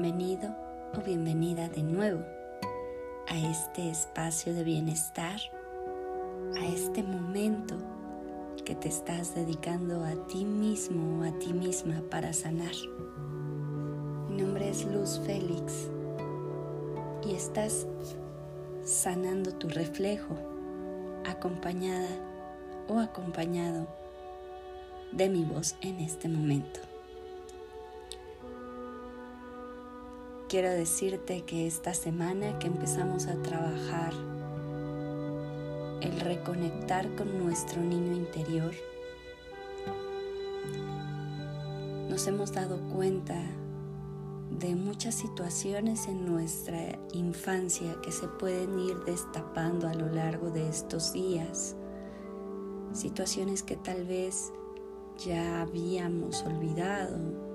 bienvenido o bienvenida de nuevo a este espacio de bienestar, a este momento que te estás dedicando a ti mismo o a ti misma para sanar. Mi nombre es Luz Félix y estás sanando tu reflejo acompañada o acompañado de mi voz en este momento. Quiero decirte que esta semana que empezamos a trabajar el reconectar con nuestro niño interior, nos hemos dado cuenta de muchas situaciones en nuestra infancia que se pueden ir destapando a lo largo de estos días. Situaciones que tal vez ya habíamos olvidado.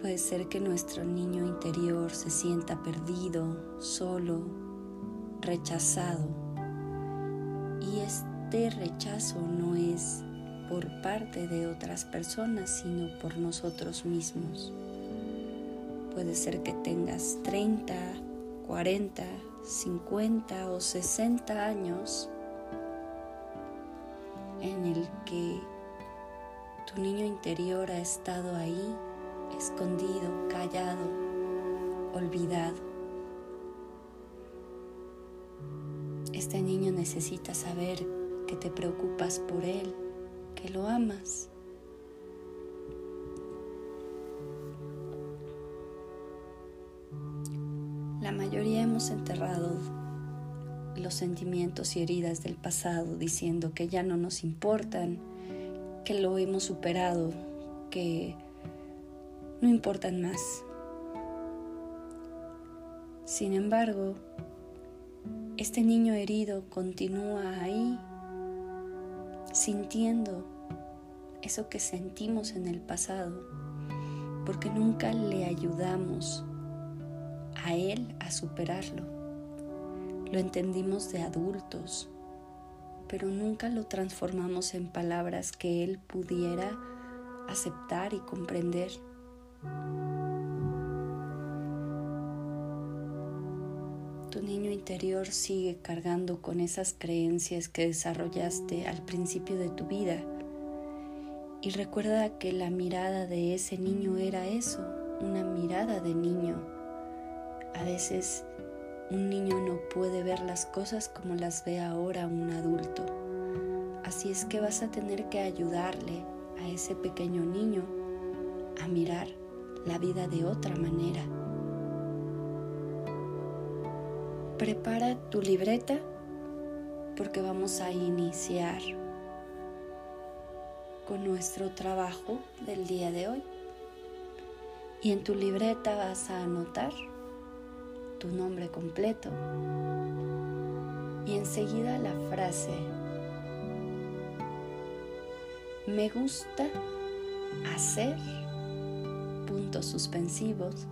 Puede ser que nuestro niño interior se sienta perdido, solo, rechazado. Y este rechazo no es por parte de otras personas, sino por nosotros mismos. Puede ser que tengas 30, 40, 50 o 60 años en el que tu niño interior ha estado ahí, escondido, callado, olvidado. Este niño necesita saber que te preocupas por él, que lo amas. La mayoría hemos enterrado los sentimientos y heridas del pasado diciendo que ya no nos importan, que lo hemos superado, que no importan más. Sin embargo, este niño herido continúa ahí sintiendo eso que sentimos en el pasado, porque nunca le ayudamos a él a superarlo. Lo entendimos de adultos, pero nunca lo transformamos en palabras que él pudiera aceptar y comprender. Tu niño interior sigue cargando con esas creencias que desarrollaste al principio de tu vida. Y recuerda que la mirada de ese niño era eso, una mirada de niño. A veces un niño no puede ver las cosas como las ve ahora un adulto. Así es que vas a tener que ayudarle a ese pequeño niño a mirar la vida de otra manera. Prepara tu libreta porque vamos a iniciar con nuestro trabajo del día de hoy. Y en tu libreta vas a anotar tu nombre completo y enseguida la frase me gusta hacer puntos suspensivos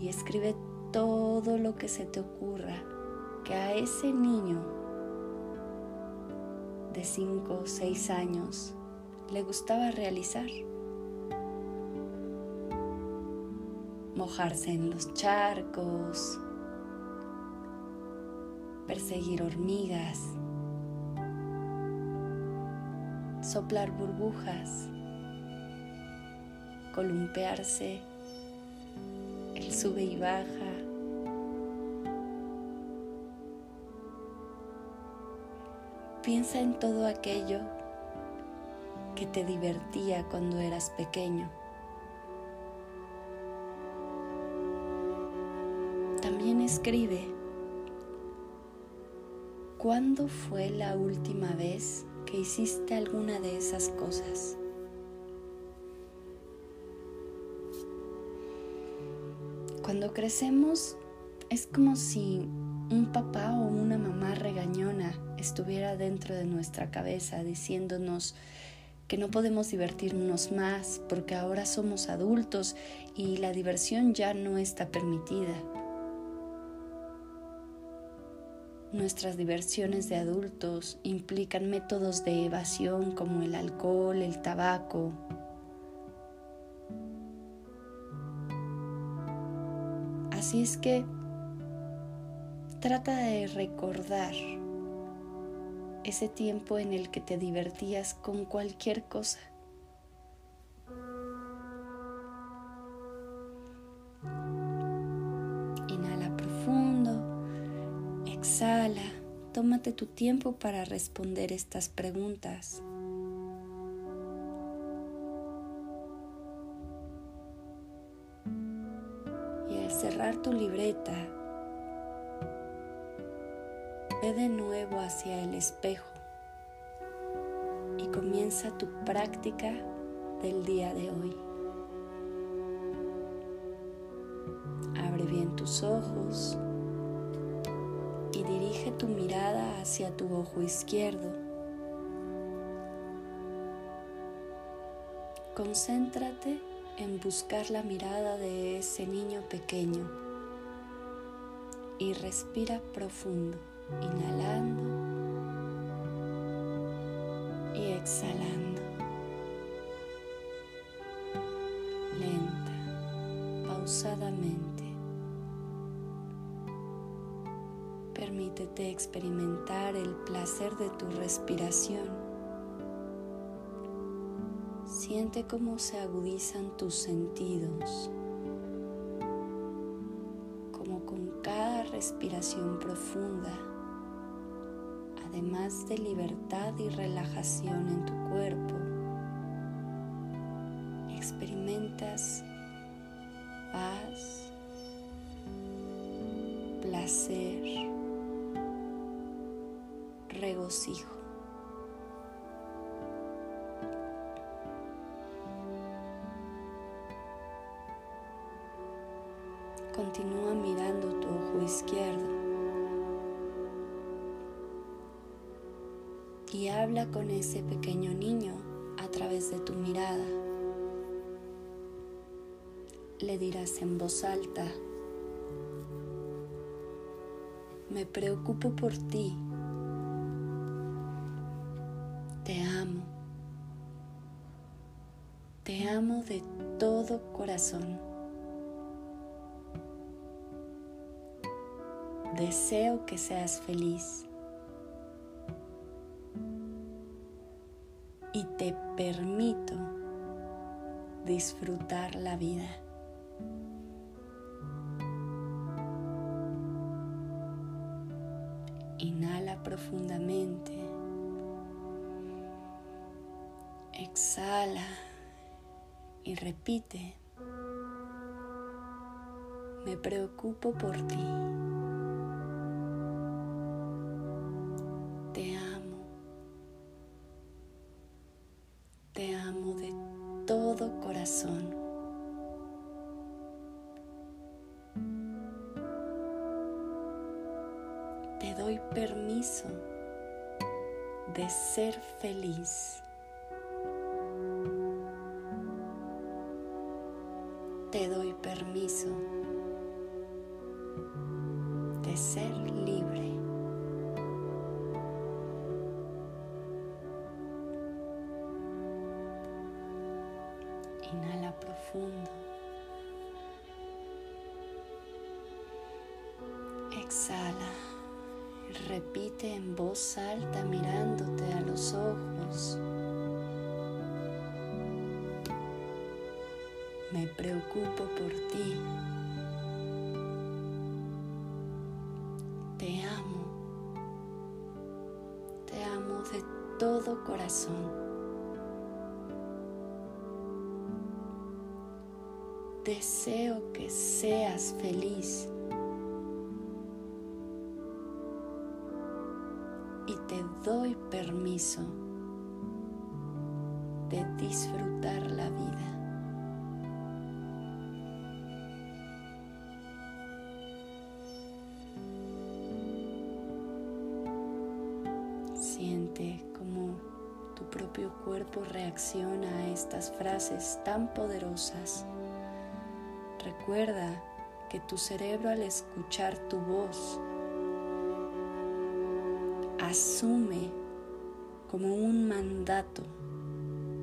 y escribe todo lo que se te ocurra que a ese niño de 5 o 6 años le gustaba realizar. Mojarse en los charcos, perseguir hormigas, soplar burbujas, columpearse, el sube y baja, Piensa en todo aquello que te divertía cuando eras pequeño. También escribe, ¿cuándo fue la última vez que hiciste alguna de esas cosas? Cuando crecemos es como si un papá o una mamá regañona estuviera dentro de nuestra cabeza diciéndonos que no podemos divertirnos más porque ahora somos adultos y la diversión ya no está permitida. Nuestras diversiones de adultos implican métodos de evasión como el alcohol, el tabaco. Así es que trata de recordar ese tiempo en el que te divertías con cualquier cosa. Inhala profundo, exhala, tómate tu tiempo para responder estas preguntas. Ve de nuevo hacia el espejo y comienza tu práctica del día de hoy. Abre bien tus ojos y dirige tu mirada hacia tu ojo izquierdo. Concéntrate en buscar la mirada de ese niño pequeño y respira profundo inhalando y exhalando. Lenta, pausadamente. Permítete experimentar el placer de tu respiración. Siente cómo se agudizan tus sentidos. Respiración profunda además de libertad y relajación en tu cuerpo, todo corazón. Deseo que seas feliz. y te permito disfrutar la vida. Preocupo por ti. Te doy permiso de ser feliz. Te doy permiso ser libre. Inhala profundo. Exhala. Repite en voz alta mirándote a los ojos. Me preocupo por ti. Feliz. Y te doy permiso de disfrutar la vida. Siente cómo tu propio cuerpo reacciona a estas frases tan poderosas. Recuerda que tu cerebro al escuchar tu voz asume como un mandato,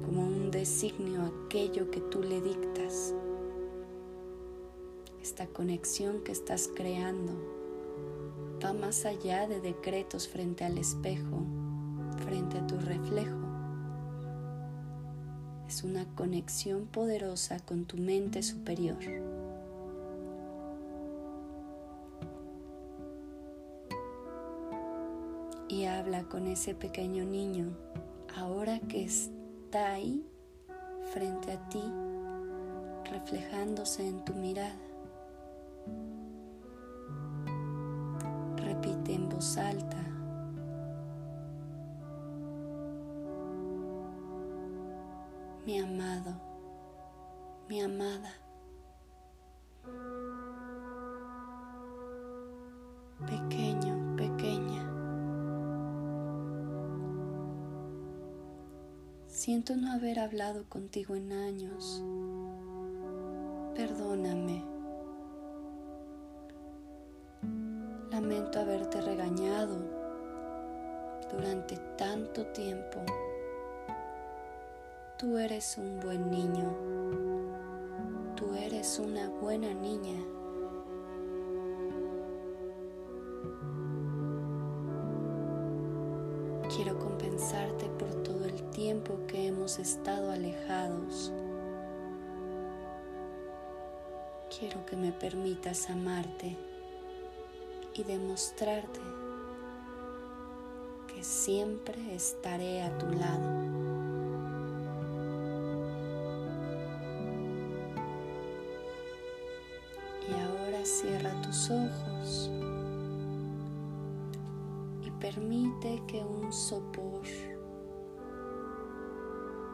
como un designio aquello que tú le dictas. Esta conexión que estás creando va más allá de decretos frente al espejo, frente a tu reflejo. Es una conexión poderosa con tu mente superior. Con ese pequeño niño ahora que está ahí frente a ti, reflejándose en tu mirada. Repite en voz alta. Mi amado, mi amada. No haber hablado contigo en años. Amarte y demostrarte que siempre estaré a tu lado. Y ahora cierra tus ojos permite que un sopor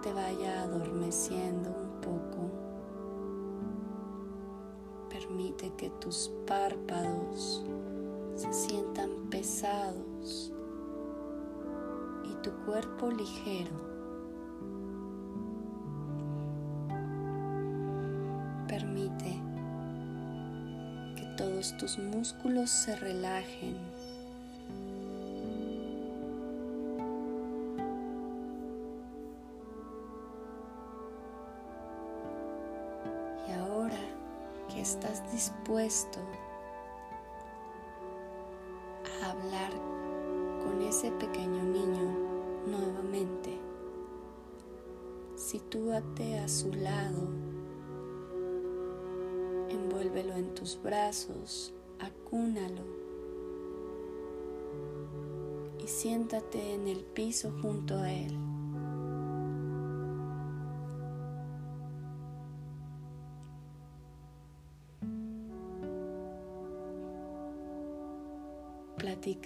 te vaya adormeciendo un poco. Permite que tus párpados se sientan pesados y tu cuerpo ligero. Permite que todos tus músculos se relajen a hablar con ese pequeño niño nuevamente, sitúate a su lado, envuélvelo en tus brazos, acúnalo. Y siéntate en el piso junto a él.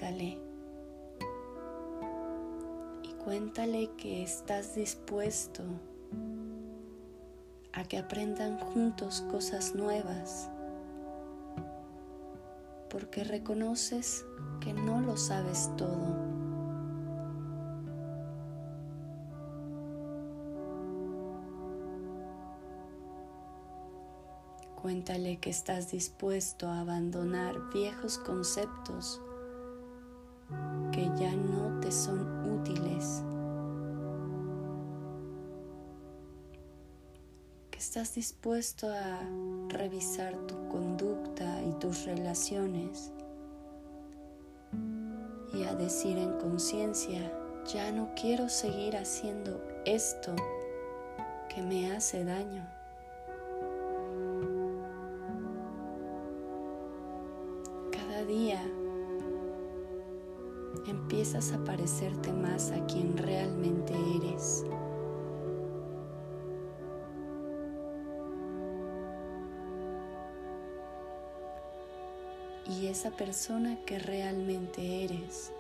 Platícale y cuéntale que estás dispuesto a que aprendan juntos cosas nuevas, porque reconoces que no lo sabes todo. Cuéntale que estás dispuesto a abandonar viejos conceptos son útiles, que estás dispuesto a revisar tu conducta y tus relaciones y a decir en conciencia, ya no quiero seguir haciendo esto que me hace daño. Empiezas a parecerte más a quien realmente eres. Y esa persona que realmente eres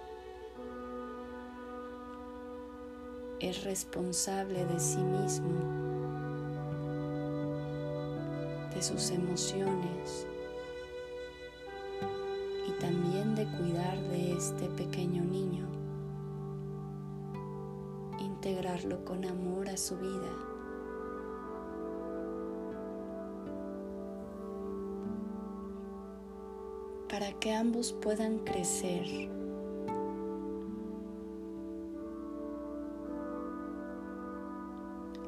es responsable de sí mismo, de sus emociones, este pequeño niño, integrarlo con amor a su vida. para que ambos puedan crecer.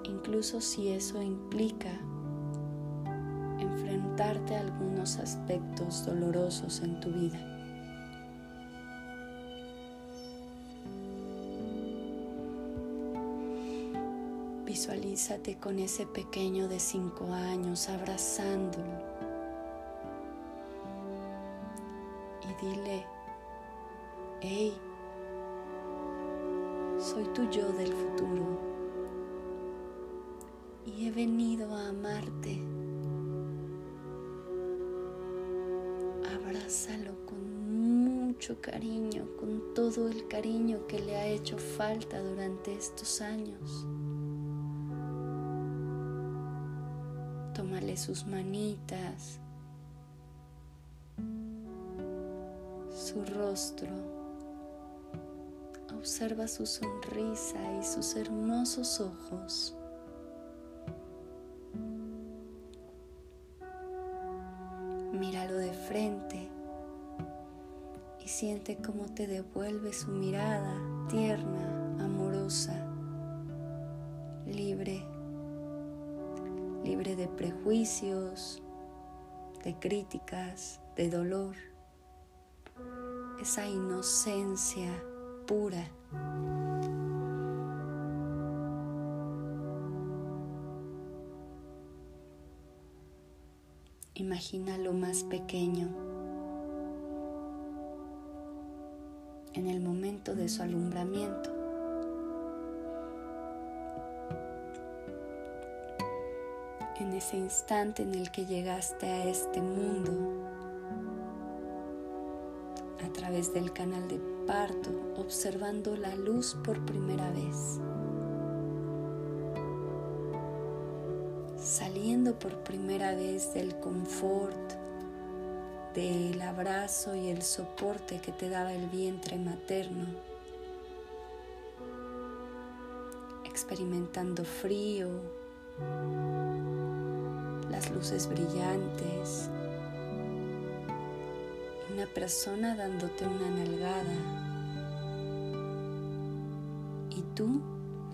Incluso si eso implica enfrentar contarte algunos aspectos dolorosos en tu vida. Visualízate con ese pequeño de cinco años abrazándolo Sus manitas, su rostro. Observa su sonrisa y sus hermosos ojos. Míralo de frente y siente cómo te devuelve su mirada tierna, amorosa, prejuicios, de críticas, de dolor, esa inocencia pura. Imagina lo más pequeño en el momento de su alumbramiento. En ese instante en el que llegaste a este mundo a través del canal de parto, observando la luz por primera vez, saliendo por primera vez del confort, del abrazo y el soporte que te daba el vientre materno, experimentando frío, las luces brillantes, una persona dándote una nalgada y tú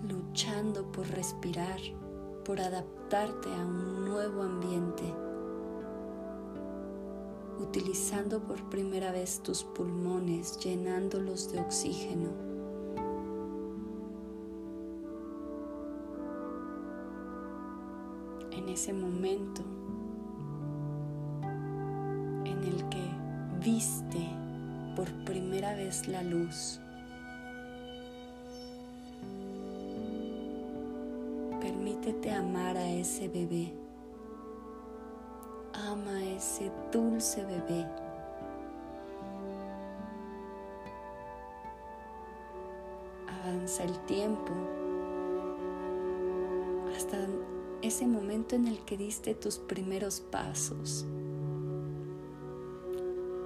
luchando por respirar, por adaptarte a un nuevo ambiente, utilizando por primera vez tus pulmones, llenándolos de oxígeno ese momento en el que viste por primera vez la luz. Permítete amar a ese bebé. Ama a ese dulce bebé. Avanza el tiempo hasta ese momento en el que diste tus primeros pasos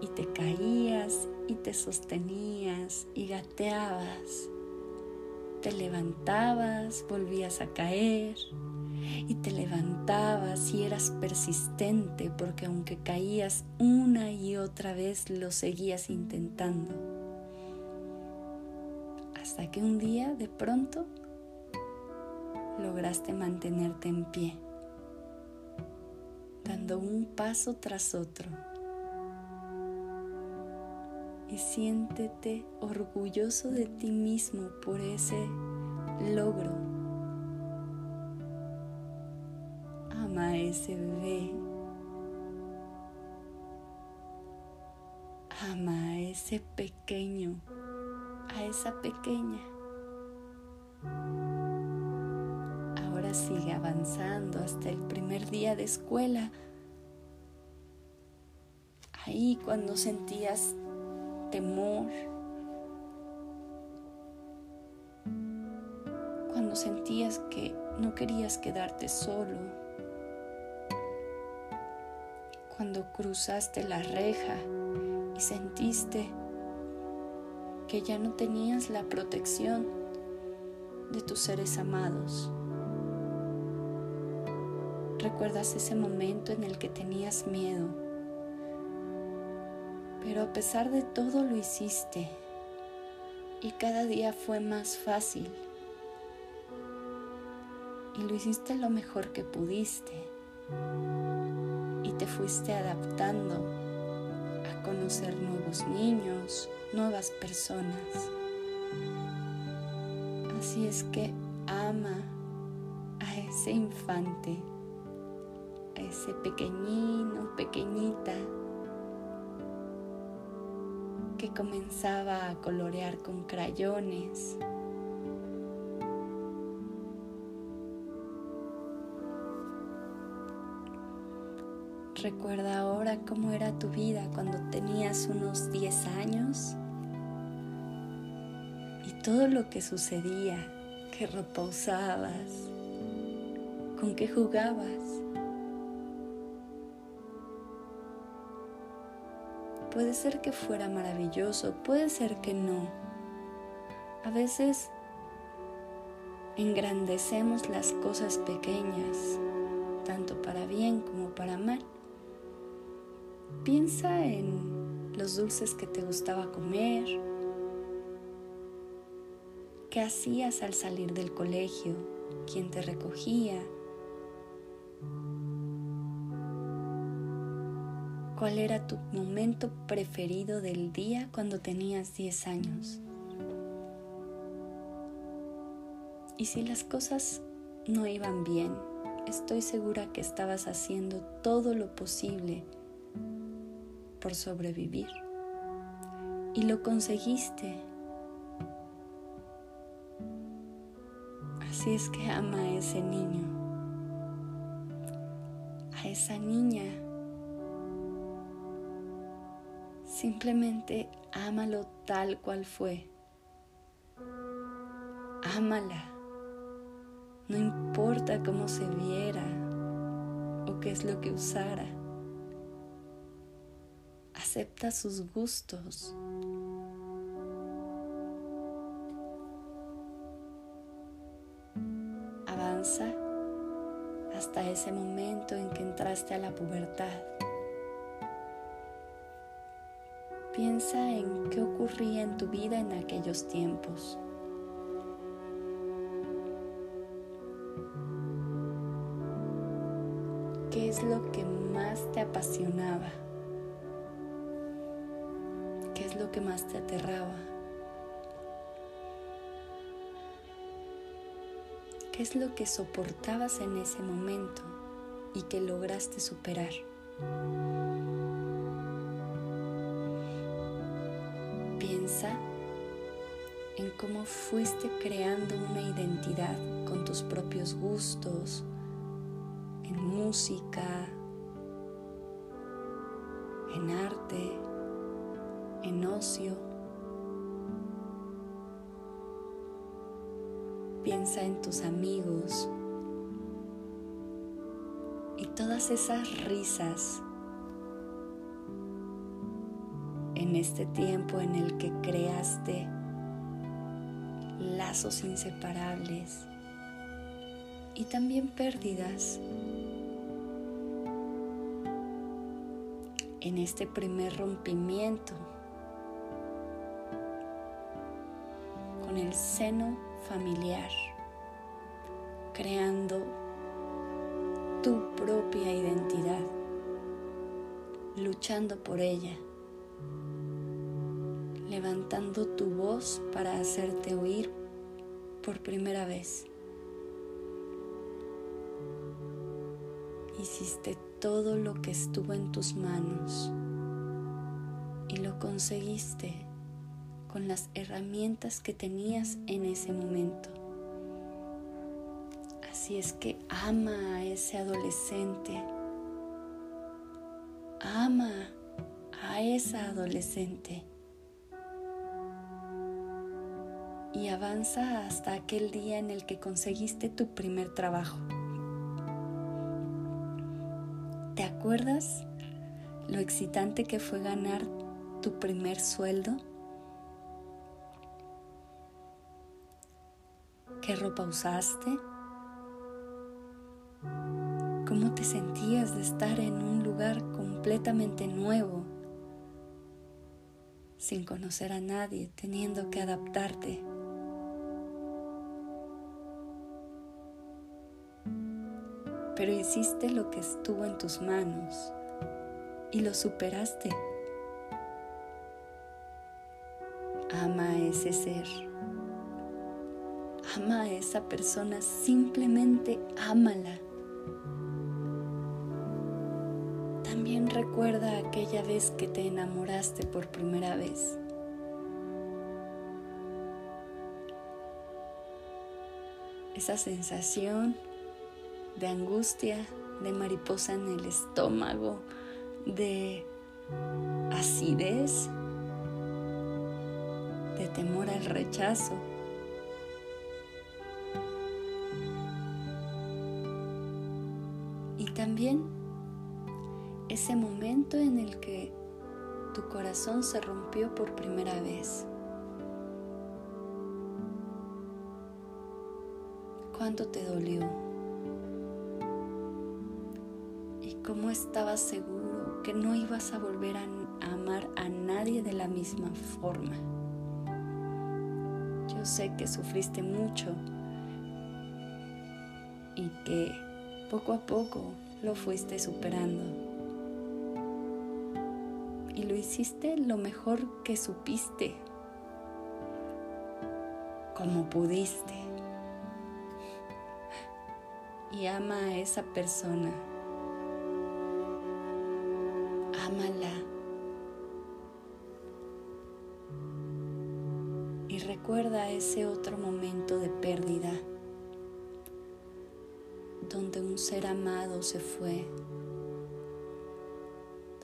y te caías y te sostenías y gateabas, te levantabas, volvías a caer y te levantabas y eras persistente porque aunque caías una y otra vez lo seguías intentando. Hasta que un día de pronto lograste mantenerte en pie, dando un paso tras otro. Y siéntete orgulloso de ti mismo por ese logro. Ama ese bebé. Ama a ese pequeño, a esa pequeña. Sigue avanzando hasta el primer día de escuela. Ahí cuando sentías temor, cuando sentías que no querías quedarte solo, cuando cruzaste la reja y sentiste que ya no tenías la protección de tus seres amados. Recuerdas ese momento en el que tenías miedo, pero a pesar de todo lo hiciste y cada día fue más fácil y lo hiciste lo mejor que pudiste y te fuiste adaptando a conocer nuevos niños, nuevas personas. Así es que ama a ese infante, ese pequeñino, pequeñita que comenzaba a colorear con crayones. Recuerda ahora cómo era tu vida cuando tenías unos 10 años y todo lo que sucedía, qué ropa usabas, con qué jugabas. Puede ser que fuera maravilloso, puede ser que no. A veces engrandecemos las cosas pequeñas, tanto para bien como para mal. Piensa en los dulces que te gustaba comer, qué hacías al salir del colegio, quién te recogía, ¿Cuál era tu momento preferido del día cuando tenías 10 años? Y si las cosas no iban bien, estoy segura que estabas haciendo todo lo posible por sobrevivir. Y lo conseguiste. Así es que ama a ese niño, a esa niña Simplemente ámalo tal cual fue. Ámala. No importa cómo se viera o qué es lo que usara. Acepta sus gustos. Avanza hasta ese momento en que entraste a la pubertad. Piensa en qué ocurría en tu vida en aquellos tiempos. ¿Qué es lo que más te apasionaba? ¿Qué es lo que más te aterraba? ¿Qué es lo que soportabas en ese momento y que lograste superar? Cómo fuiste creando una identidad con tus propios gustos, en música, en arte, en ocio. Piensa en tus amigos y todas esas risas en este tiempo en el que creaste lazos inseparables y también pérdidas. En este primer rompimiento con el seno familiar, creando tu propia identidad, luchando por ella levantando tu voz para hacerte oír por primera vez. Hiciste todo lo que estuvo en tus manos y lo conseguiste con las herramientas que tenías en ese momento. Así es que ama a ese adolescente. Ama a esa adolescente. Y avanza hasta aquel día en el que conseguiste tu primer trabajo. ¿Te acuerdas lo excitante que fue ganar tu primer sueldo? ¿Qué ropa usaste? ¿Cómo te sentías de estar en un lugar completamente nuevo, sin conocer a nadie, teniendo que adaptarte? Pero hiciste lo que estuvo en tus manos y lo superaste. Ama a ese ser. Ama a esa persona, simplemente ámala. También recuerda aquella vez que te enamoraste por primera vez. Esa sensación de angustia, de mariposa en el estómago, de acidez, de temor al rechazo. Y también ese momento en el que tu corazón se rompió por primera vez. ¿Cuánto te dolió? Cómo estabas seguro que no ibas a volver a amar a nadie de la misma forma? sé que sufriste mucho y que poco a poco lo fuiste superando. Y lo hiciste lo mejor que supiste, como pudiste. Y ama a esa persona. Ese otro momento de pérdida donde un ser amado se fue,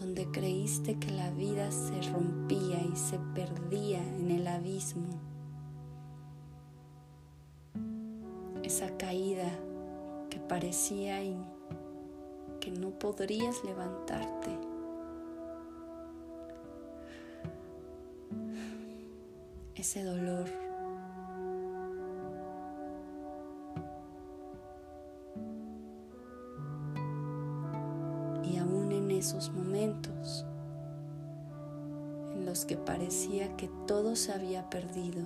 donde creíste que la vida se rompía y se perdía en el abismo. Esa caída que parecía que no podrías levantarte. ese dolor. Que parecía que todo se había perdido,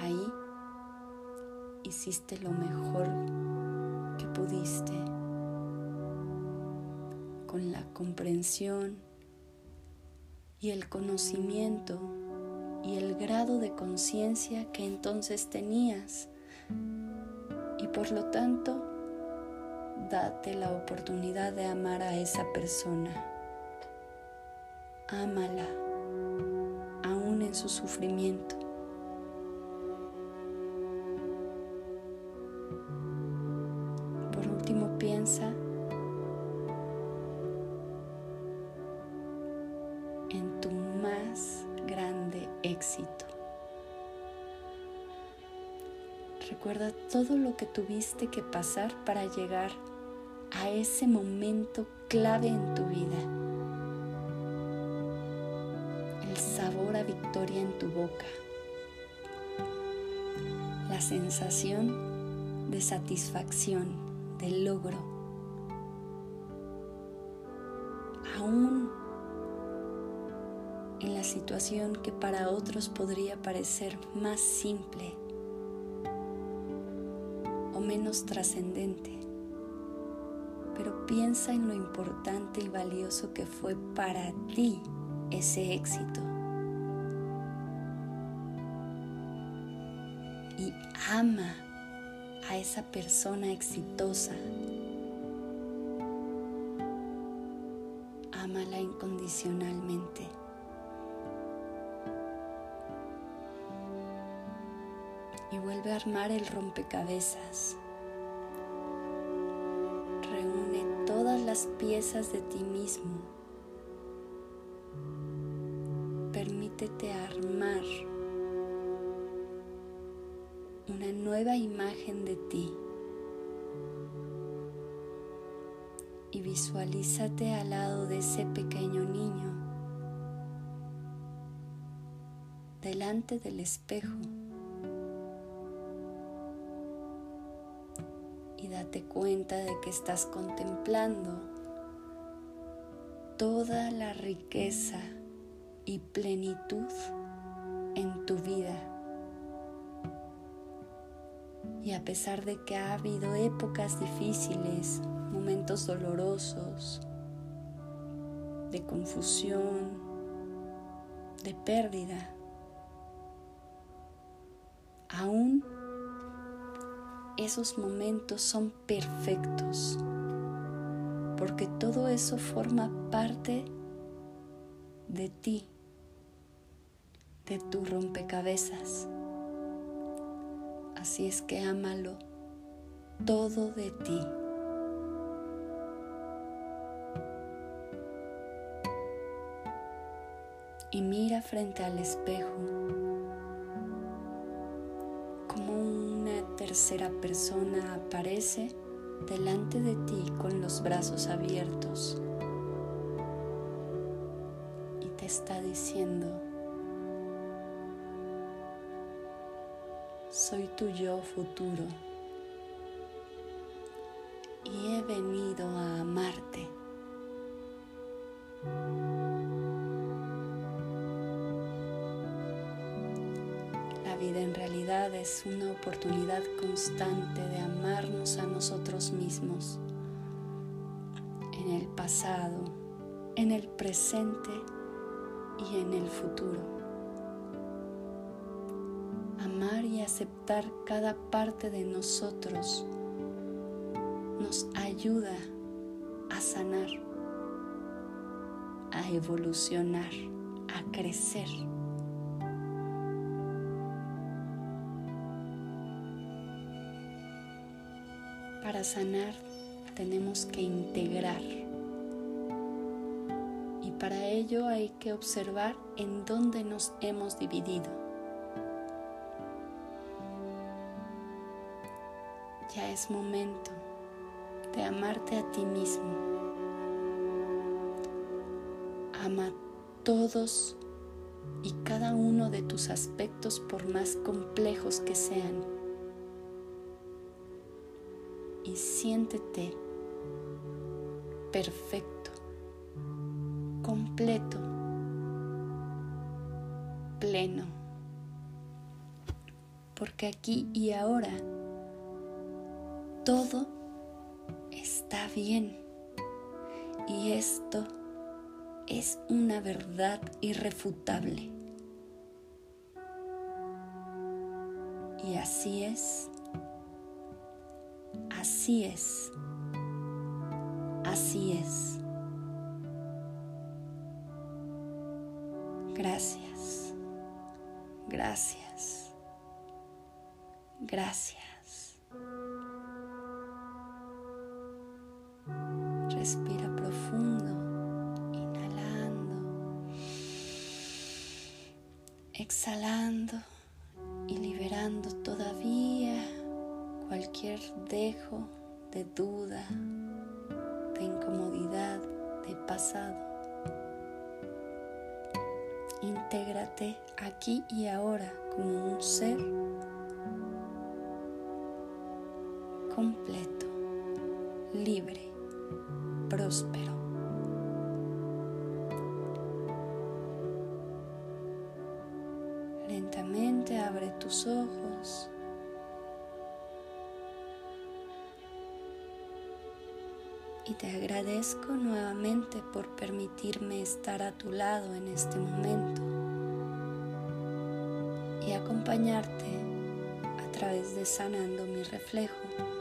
ahí hiciste lo mejor que pudiste con la comprensión y el conocimiento y el grado de conciencia que entonces tenías. Y por lo tanto, date la oportunidad de amar a esa persona. Ámala, aún en su sufrimiento. Por último, piensa Recuerda todo lo que tuviste que pasar para llegar a ese momento clave en tu vida. El sabor a victoria en tu boca. La sensación de satisfacción, de logro. Aún en la situación que para otros podría parecer más simple menos trascendente, piensa en lo importante y valioso que fue para ti ese éxito. Y ama a esa persona exitosa. Ámala incondicionalmente. y vuelve a armar el rompecabezas. Piezas de ti mismo. Permítete armar una nueva imagen de ti. Y visualízate al lado de ese pequeño niño, delante del espejo. date cuenta de que estás contemplando toda la riqueza y plenitud en tu vida. Y a pesar de que ha habido épocas difíciles, momentos dolorosos, de confusión, de pérdida, aún esos momentos son perfectos, porque todo eso forma parte de ti, de tu rompecabezas. Así es que ámalo todo de ti. Y mira frente al espejo como una tercera persona aparece delante de ti con los brazos abiertos y te está diciendo, soy tu yo futuro y he venido a amarte. Vida en realidad es una oportunidad constante de amarnos a nosotros mismos en el pasado, en el presente y en el futuro amar y aceptar cada parte de nosotros nos ayuda a sanar, a evolucionar, a crecer. Sanar tenemos que integrar y para ello hay que observar en dónde nos hemos dividido. Ya es momento de amarte a ti mismo. Ama todos y cada uno de tus aspectos por más complejos que sean. Y siéntete perfecto, completo, pleno. Porque aquí y ahora todo está bien. Y esto es una verdad irrefutable. Y así es, así es, así es. Gracias, gracias, gracias. Respira profundo, inhalando, exhalando y liberando todavía cualquier dejo de duda, de incomodidad, de pasado. Intégrate aquí y ahora como un ser completo, libre próspero. Lentamente abre tus ojos. Y te agradezco nuevamente por permitirme estar a tu lado en este momento y acompañarte a través de sanando mi reflejo.